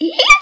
Las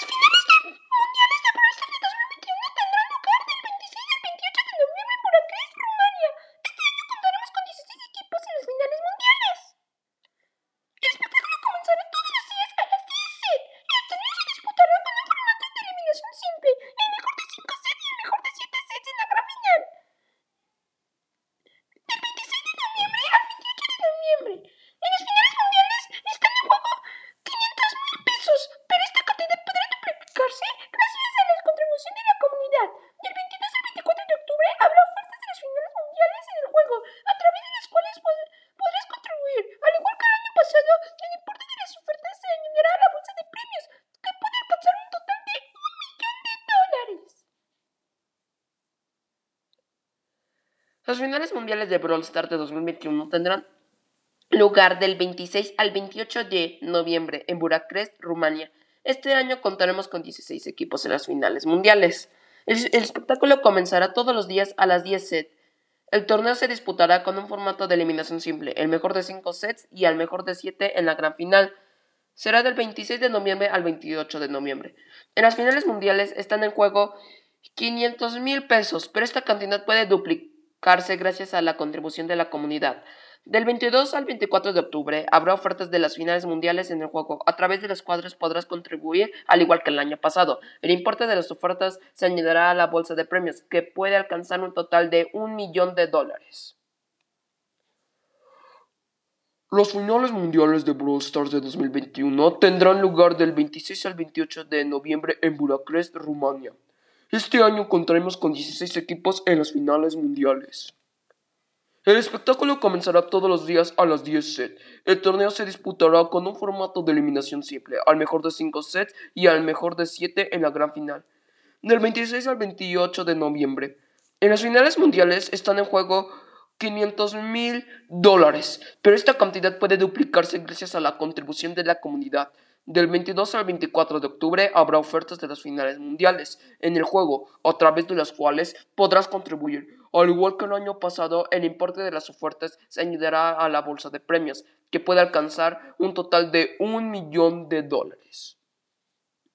gracias a la contribución de la comunidad. Del 22 al 24 de octubre habrá ofertas de las finales mundiales en el juego, a través de las cuales pod- podrás contribuir. Al igual que el año pasado, el importe de las ofertas se añadirá a la bolsa de premios, que puede alcanzar un total de un millón de dólares. Las finales mundiales de Brawl Stars de 2021 tendrán lugar del 26 al 28 de noviembre en Bucarest, Rumania. Este año contaremos con 16 equipos en las finales mundiales. El, espectáculo comenzará todos los días a las 10 set. El torneo se disputará con un formato de eliminación simple, el mejor de 5 sets y al mejor de 7 en la gran final. Será del 26 de noviembre al 28 de noviembre. En las finales mundiales están en juego 500 mil pesos, pero esta cantidad puede gracias a la contribución de la comunidad. Del 22 al 24 de octubre habrá ofertas de las finales mundiales en el juego, a través de las cuales podrás contribuir al igual que el año pasado. El importe de las ofertas se añadirá a la bolsa de premios, que puede alcanzar un total de un millón de dólares. Las finales mundiales de Brawl Stars de 2021 tendrán lugar del 26 al 28 de noviembre en Bucarest, Rumania. Este año contaremos con 16 equipos en las finales mundiales. El espectáculo comenzará todos los días a las 10 sets. El torneo se disputará con un formato de eliminación simple, al mejor de 5 sets y al mejor de 7 en la gran final. Del 26 al 28 de noviembre. En las finales mundiales están en juego 500 mil dólares, pero esta cantidad puede duplicarse gracias a la contribución de la comunidad. Del 22 al 24 de octubre habrá ofertas de las finales mundiales en el juego, a través de las cuales podrás contribuir. Al igual que el año pasado, el importe de las ofertas se añadirá a la bolsa de premios, que puede alcanzar un total de un millón de dólares.